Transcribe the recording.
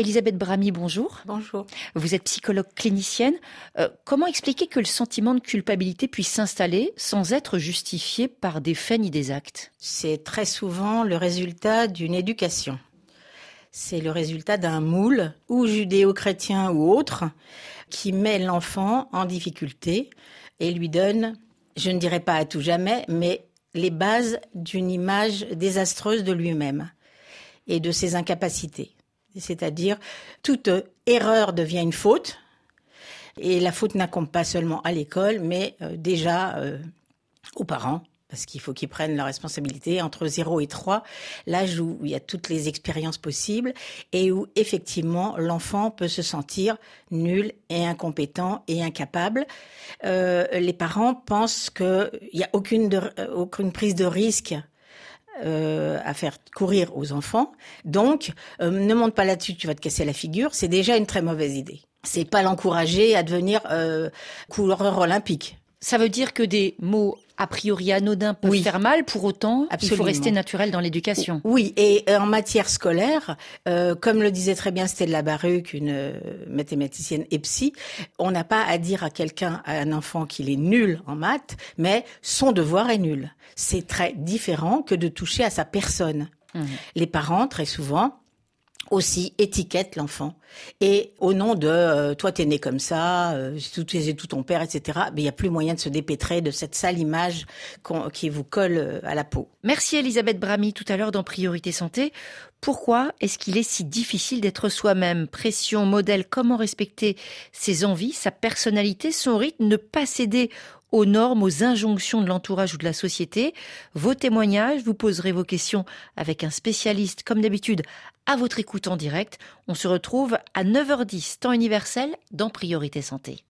Elisabeth Brami, bonjour. Bonjour. Vous êtes psychologue clinicienne. Euh, comment expliquer que le sentiment de culpabilité puisse s'installer sans être justifié par des faits ni des actes? C'est très souvent le résultat d'une éducation. C'est le résultat d'un moule, ou judéo-chrétien ou autre, qui met l'enfant en difficulté et lui donne, je ne dirais pas à tout jamais, mais les bases d'une image désastreuse de lui-même et de ses incapacités. C'est-à-dire, toute erreur devient une faute, et la faute n'incombe pas seulement à l'école, mais euh, déjà euh, aux parents, parce qu'il faut qu'ils prennent la responsabilité entre 0 et 3, l'âge où il y a toutes les expériences possibles et où effectivement l'enfant peut se sentir nul et incompétent et incapable. Euh, les parents pensent qu'il n'y a aucune, de, aucune prise de risque euh, à faire courir aux enfants. Donc, euh, ne monte pas là-dessus, tu vas te casser la figure. C'est déjà une très mauvaise idée. C'est pas l'encourager à devenir euh, coureur olympique. Ça veut dire que des mots a priori anodins peuvent faire mal, pour autant, il faut rester naturel dans l'éducation. Oui, et en matière scolaire, euh, comme le disait très bien Stella Baruch, une euh, mathématicienne et psy, on n'a pas à dire à quelqu'un, à un enfant qu'il est nul en maths, mais son devoir est nul. C'est très différent que de toucher à sa personne. Mmh. Les parents, très souvent, aussi étiquette l'enfant. Et au nom de euh, toi t'es né comme ça euh, tout tout ton père etc mais il y a plus moyen de se dépêtrer de cette sale image qui vous colle euh, à la peau. Merci Elisabeth Brami tout à l'heure dans Priorité Santé. Pourquoi est-ce qu'il est si difficile d'être soi-même? Pression modèle comment respecter ses envies sa personnalité son rythme ne pas céder aux normes, aux injonctions de l'entourage ou de la société. Vos témoignages, vous poserez vos questions avec un spécialiste, comme d'habitude, à votre écoute en direct. On se retrouve à 9h10, temps universel, dans Priorité Santé.